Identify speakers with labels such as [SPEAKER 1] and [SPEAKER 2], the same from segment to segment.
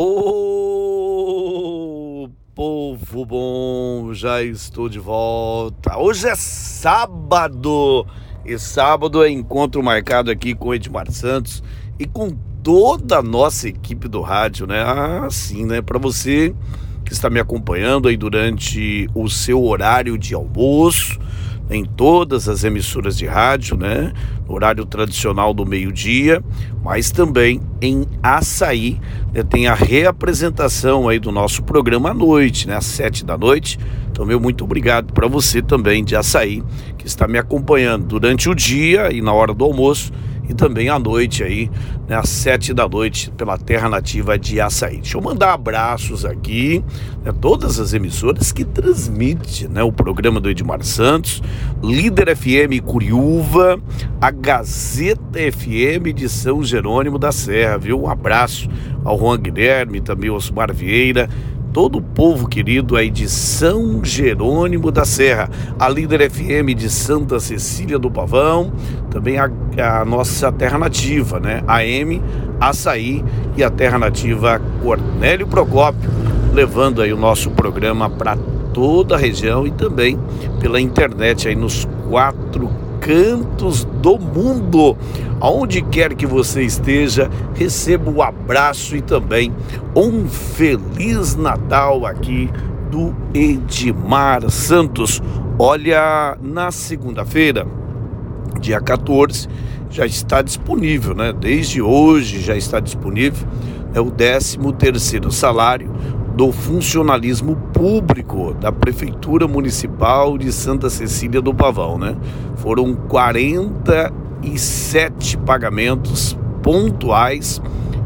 [SPEAKER 1] Ô povo bom, já estou de volta. Hoje é sábado e sábado é encontro marcado aqui com Edmar Santos e com toda a nossa equipe do rádio, né? Assim, né? Para você que está me acompanhando aí durante o seu horário de almoço, em todas as emissoras de rádio, né? No horário tradicional do meio-dia, mas também em Açaí. Né? Tem a reapresentação aí do nosso programa à noite, né? Às sete da noite. Então, meu muito obrigado para você também de Açaí, que está me acompanhando durante o dia e na hora do almoço e também à noite aí, né, às sete da noite, pela Terra Nativa de Açaí. Deixa eu mandar abraços aqui, né, todas as emissoras que transmitem né, o programa do Edmar Santos, Líder FM Curiúva, a Gazeta FM de São Jerônimo da Serra, viu? Um abraço ao Juan Guilherme, também ao Osmar Vieira, todo o povo querido aí de São Jerônimo da Serra, a líder FM de Santa Cecília do Pavão, também a, a nossa terra nativa, né? A M, Açaí e a terra nativa Cornélio Procópio, levando aí o nosso programa para toda a região e também pela internet aí nos quatro cantos do mundo. Aonde quer que você esteja, receba o um abraço e também um feliz Natal aqui do Edmar Santos. Olha, na segunda-feira, dia 14, já está disponível, né? Desde hoje já está disponível é o 13 terceiro salário do funcionalismo público da Prefeitura Municipal de Santa Cecília do Pavão, né? Foram 47 pagamentos pontuais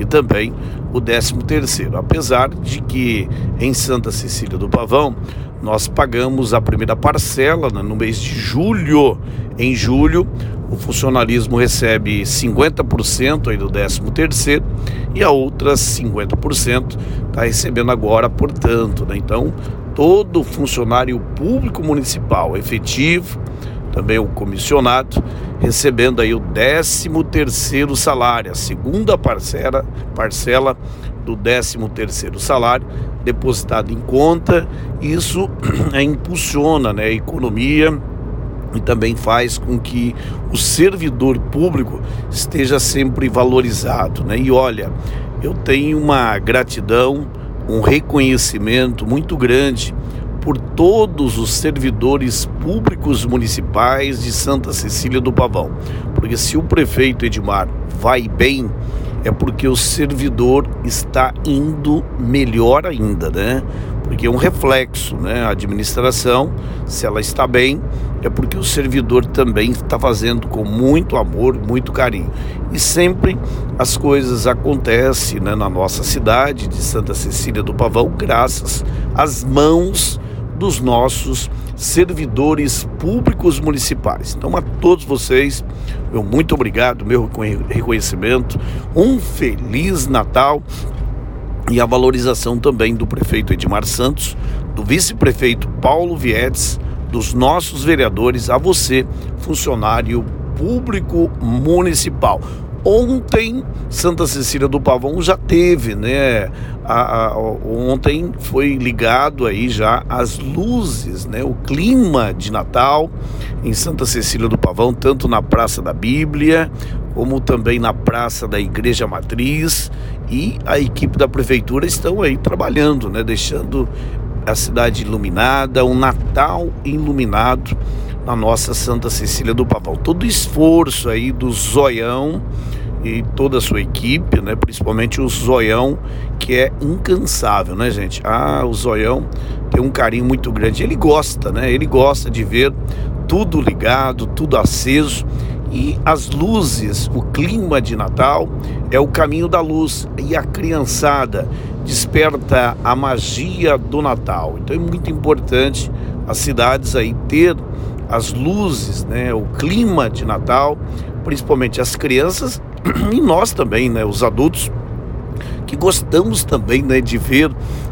[SPEAKER 1] e também o 13 terceiro, apesar de que em Santa Cecília do Pavão nós pagamos a primeira parcela né, no mês de julho. Em julho, o funcionalismo recebe 50% aí do 13 terceiro e a outra 50% está recebendo agora, portanto. Né? Então, todo funcionário público municipal efetivo, também o comissionado, recebendo aí o 13 terceiro salário, a segunda parcela, parcela do 13 terceiro salário depositado em conta. Isso impulsiona né, a economia e também faz com que o servidor público esteja sempre valorizado. Né? E olha, eu tenho uma gratidão, um reconhecimento muito grande por todos os servidores públicos municipais de Santa Cecília do Pavão. Porque se o prefeito Edmar vai bem, é porque o servidor está indo melhor ainda, né? Porque é um reflexo, né? A administração, se ela está bem, é porque o servidor também está fazendo com muito amor, muito carinho. E sempre as coisas acontecem né, na nossa cidade de Santa Cecília do Pavão, graças às mãos dos nossos servidores públicos municipais. Então, a todos vocês, meu muito obrigado, meu reconhecimento, um feliz Natal e a valorização também do prefeito Edmar Santos, do vice-prefeito Paulo Vietes, dos nossos vereadores, a você, funcionário público municipal. Ontem, Santa Cecília do Pavão já teve, né? A, a, ontem foi ligado aí já as luzes, né? O clima de Natal em Santa Cecília do Pavão, tanto na Praça da Bíblia, como também na Praça da Igreja Matriz. E a equipe da prefeitura estão aí trabalhando, né? Deixando a cidade iluminada, um Natal iluminado na nossa Santa Cecília do Pavão. Todo o esforço aí do Zoião e toda a sua equipe, né? Principalmente o Zoião, que é incansável, né, gente? Ah, o Zoião tem um carinho muito grande. Ele gosta, né? Ele gosta de ver tudo ligado, tudo aceso e as luzes, o clima de Natal é o caminho da luz e a criançada desperta a magia do Natal. Então é muito importante as cidades aí ter as luzes, né, o clima de Natal, principalmente as crianças e nós também, né, os adultos, que gostamos também né, de ver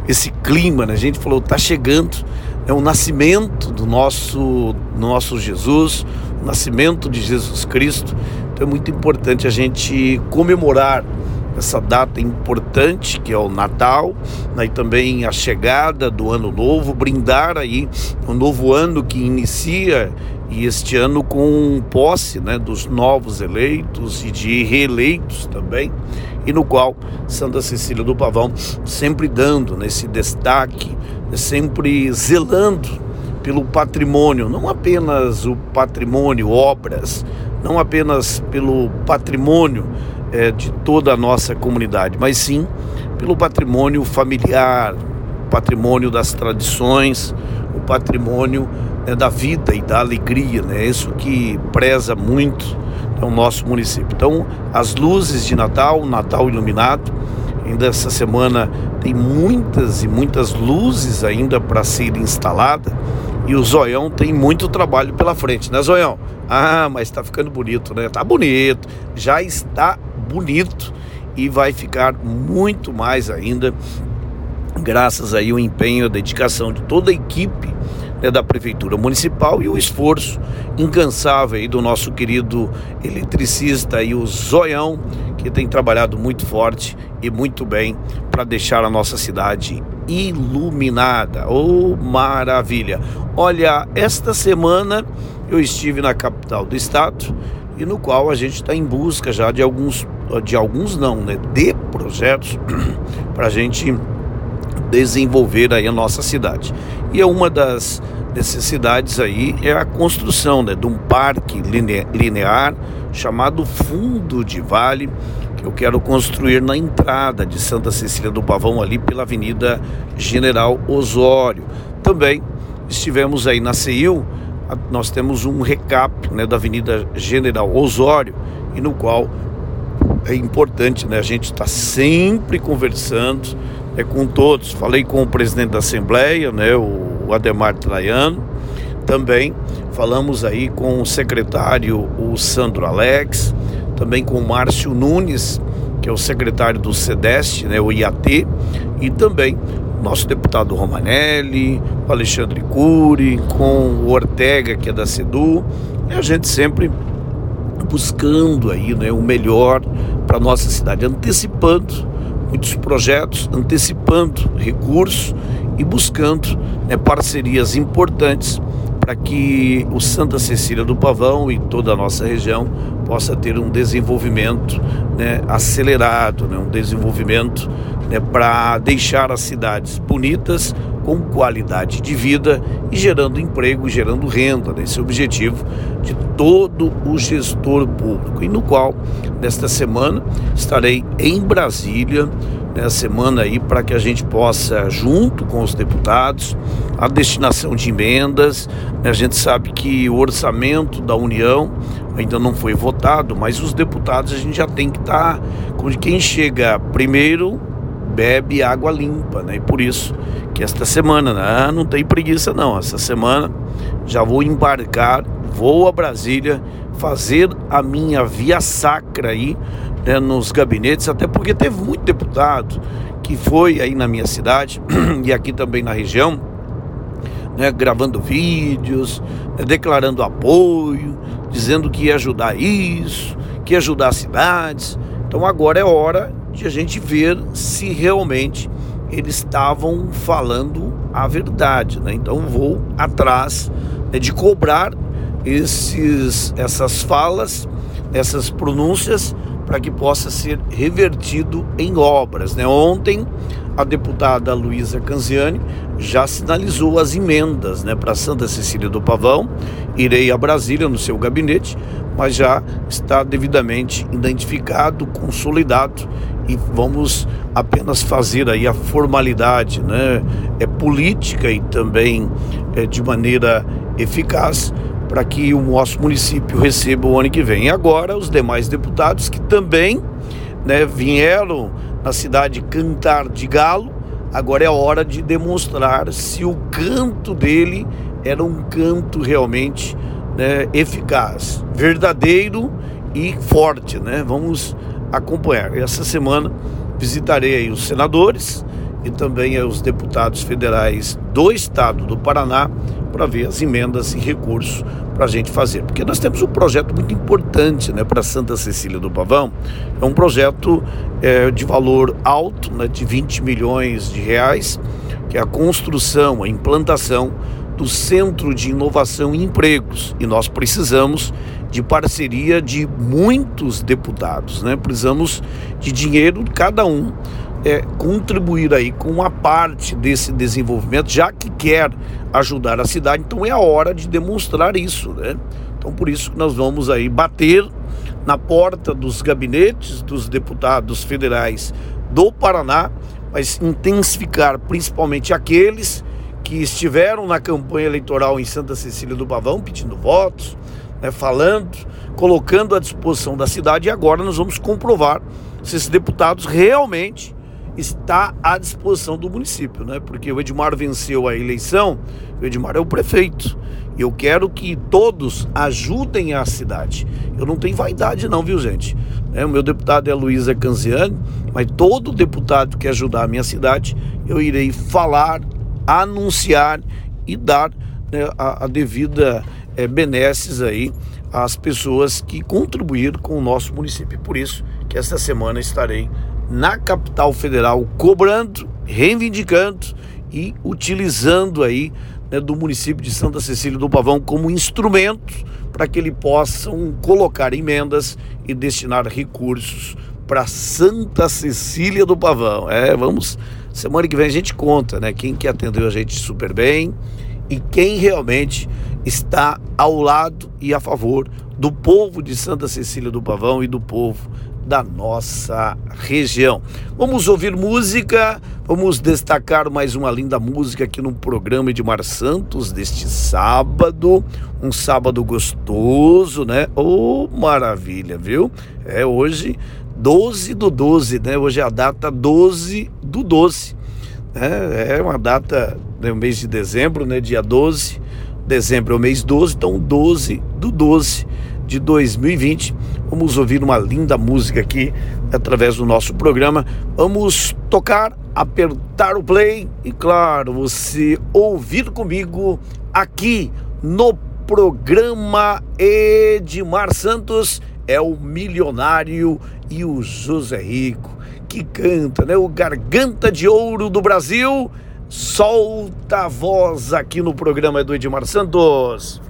[SPEAKER 1] esse clima. Né? A gente falou, está chegando é o nascimento do nosso, nosso Jesus, o nascimento de Jesus Cristo. Então é muito importante a gente comemorar essa data importante que é o Natal, né, e também a chegada do Ano Novo, brindar aí um novo ano que inicia e este ano com posse né, dos novos eleitos e de reeleitos também, e no qual Santa Cecília do Pavão sempre dando nesse destaque, né, sempre zelando pelo patrimônio, não apenas o patrimônio, obras, não apenas pelo patrimônio é, de toda a nossa comunidade, mas sim pelo patrimônio familiar, patrimônio das tradições, o patrimônio né, da vida e da alegria, né? É isso que preza muito né, o nosso município. Então, as luzes de Natal, Natal iluminado, ainda essa semana tem muitas e muitas luzes ainda para ser instalada e o Zoião tem muito trabalho pela frente, né, Zoião? Ah, mas está ficando bonito, né? Tá bonito, já está bonito e vai ficar muito mais ainda graças aí ao empenho, a dedicação de toda a equipe né, da Prefeitura Municipal e o esforço incansável aí do nosso querido eletricista e o Zoião, que tem trabalhado muito forte e muito bem para deixar a nossa cidade iluminada. Oh, maravilha! Olha, esta semana eu estive na capital do estado e no qual a gente está em busca já de alguns, de alguns não, né, de projetos para a gente desenvolver aí a nossa cidade. E é uma das necessidades aí é a construção né, de um parque linear chamado Fundo de Vale, que eu quero construir na entrada de Santa Cecília do Pavão, ali pela Avenida General Osório. Também estivemos aí na CEIU, nós temos um recap né, da Avenida General Osório, e no qual é importante né, a gente estar tá sempre conversando é com todos. Falei com o presidente da Assembleia, né, o Ademar Traiano. Também falamos aí com o secretário, o Sandro Alex. Também com o Márcio Nunes, que é o secretário do SEDEST, né, o IAT. E também nosso deputado Romanelli, o Alexandre Cury, com o Ortega, que é da SEDU. E a gente sempre buscando aí né, o melhor para nossa cidade, antecipando muitos projetos, antecipando recursos e buscando né, parcerias importantes para que o Santa Cecília do Pavão e toda a nossa região possa ter um desenvolvimento né, acelerado, né, um desenvolvimento né, para deixar as cidades bonitas, com qualidade de vida e gerando emprego, gerando renda, nesse objetivo de todo o gestor público. E no qual, nesta semana, estarei em Brasília, né, semana aí para que a gente possa, junto com os deputados, a destinação de emendas. Né, a gente sabe que o orçamento da União ainda não foi votado, mas os deputados a gente já tem que estar tá, com quem chega primeiro bebe água limpa, né? E por isso que esta semana, né? não tem preguiça não, essa semana já vou embarcar, vou a Brasília fazer a minha via sacra aí né, nos gabinetes, até porque teve muito deputado que foi aí na minha cidade e aqui também na região, né, gravando vídeos, né, declarando apoio, dizendo que ia ajudar isso, que ia ajudar as cidades. Então agora é hora de a gente ver se realmente eles estavam falando a verdade, né? Então vou atrás né, de cobrar esses, essas falas, essas pronúncias para que possa ser revertido em obras. Né? Ontem a deputada Luísa Canziani já sinalizou as emendas né, para Santa Cecília do Pavão. Irei a Brasília no seu gabinete, mas já está devidamente identificado, consolidado e vamos apenas fazer aí a formalidade, né? É política e também é, de maneira eficaz para que o nosso município receba o ano que vem. E agora os demais deputados que também né, vieram na cidade cantar de galo, agora é hora de demonstrar se o canto dele era um canto realmente né, eficaz, verdadeiro e forte, né? Vamos acompanhar. Essa semana visitarei os senadores e também aos deputados federais do estado do Paraná para ver as emendas e recursos para a gente fazer. Porque nós temos um projeto muito importante né, para Santa Cecília do Pavão. É um projeto é, de valor alto, né, de 20 milhões de reais, que é a construção, a implantação do Centro de Inovação e Empregos. E nós precisamos de parceria de muitos deputados, né? Precisamos de dinheiro cada um é, contribuir aí com uma parte desse desenvolvimento, já que quer ajudar a cidade, então é a hora de demonstrar isso, né? Então por isso que nós vamos aí bater na porta dos gabinetes dos deputados federais do Paraná, mas intensificar principalmente aqueles que estiveram na campanha eleitoral em Santa Cecília do Pavão pedindo votos, né, falando, colocando à disposição da cidade e agora nós vamos comprovar se esses deputados realmente está à disposição do município, né? Porque o Edmar venceu a eleição, o Edmar é o prefeito. Eu quero que todos ajudem a cidade. Eu não tenho vaidade não, viu, gente? É, o meu deputado é Luísa Canziani, mas todo deputado que ajudar a minha cidade, eu irei falar, anunciar e dar né, a, a, devida é, benesses aí às pessoas que contribuíram com o nosso município. Por isso que esta semana estarei na capital federal cobrando, reivindicando e utilizando aí né, do município de Santa Cecília do Pavão como instrumento para que ele possam colocar emendas e destinar recursos para Santa Cecília do Pavão. É, vamos Semana que vem a gente conta, né? Quem que atendeu a gente super bem e quem realmente está ao lado e a favor do povo de Santa Cecília do Pavão e do povo da nossa região. Vamos ouvir música, vamos destacar mais uma linda música aqui no programa de Mar Santos deste sábado, um sábado gostoso, né? Oh, maravilha, viu? É hoje 12 do 12, né? Hoje é a data 12 do 12. É, é uma data no né, mês de dezembro, né? Dia 12. Dezembro é o mês 12, então 12 do 12 de 2020. Vamos ouvir uma linda música aqui através do nosso programa. Vamos tocar, apertar o play e, claro, você ouvir comigo aqui no programa Edmar Santos é o milionário e o José Rico, que canta, né? O Garganta de Ouro do Brasil. Solta a voz aqui no programa do Edmar Santos.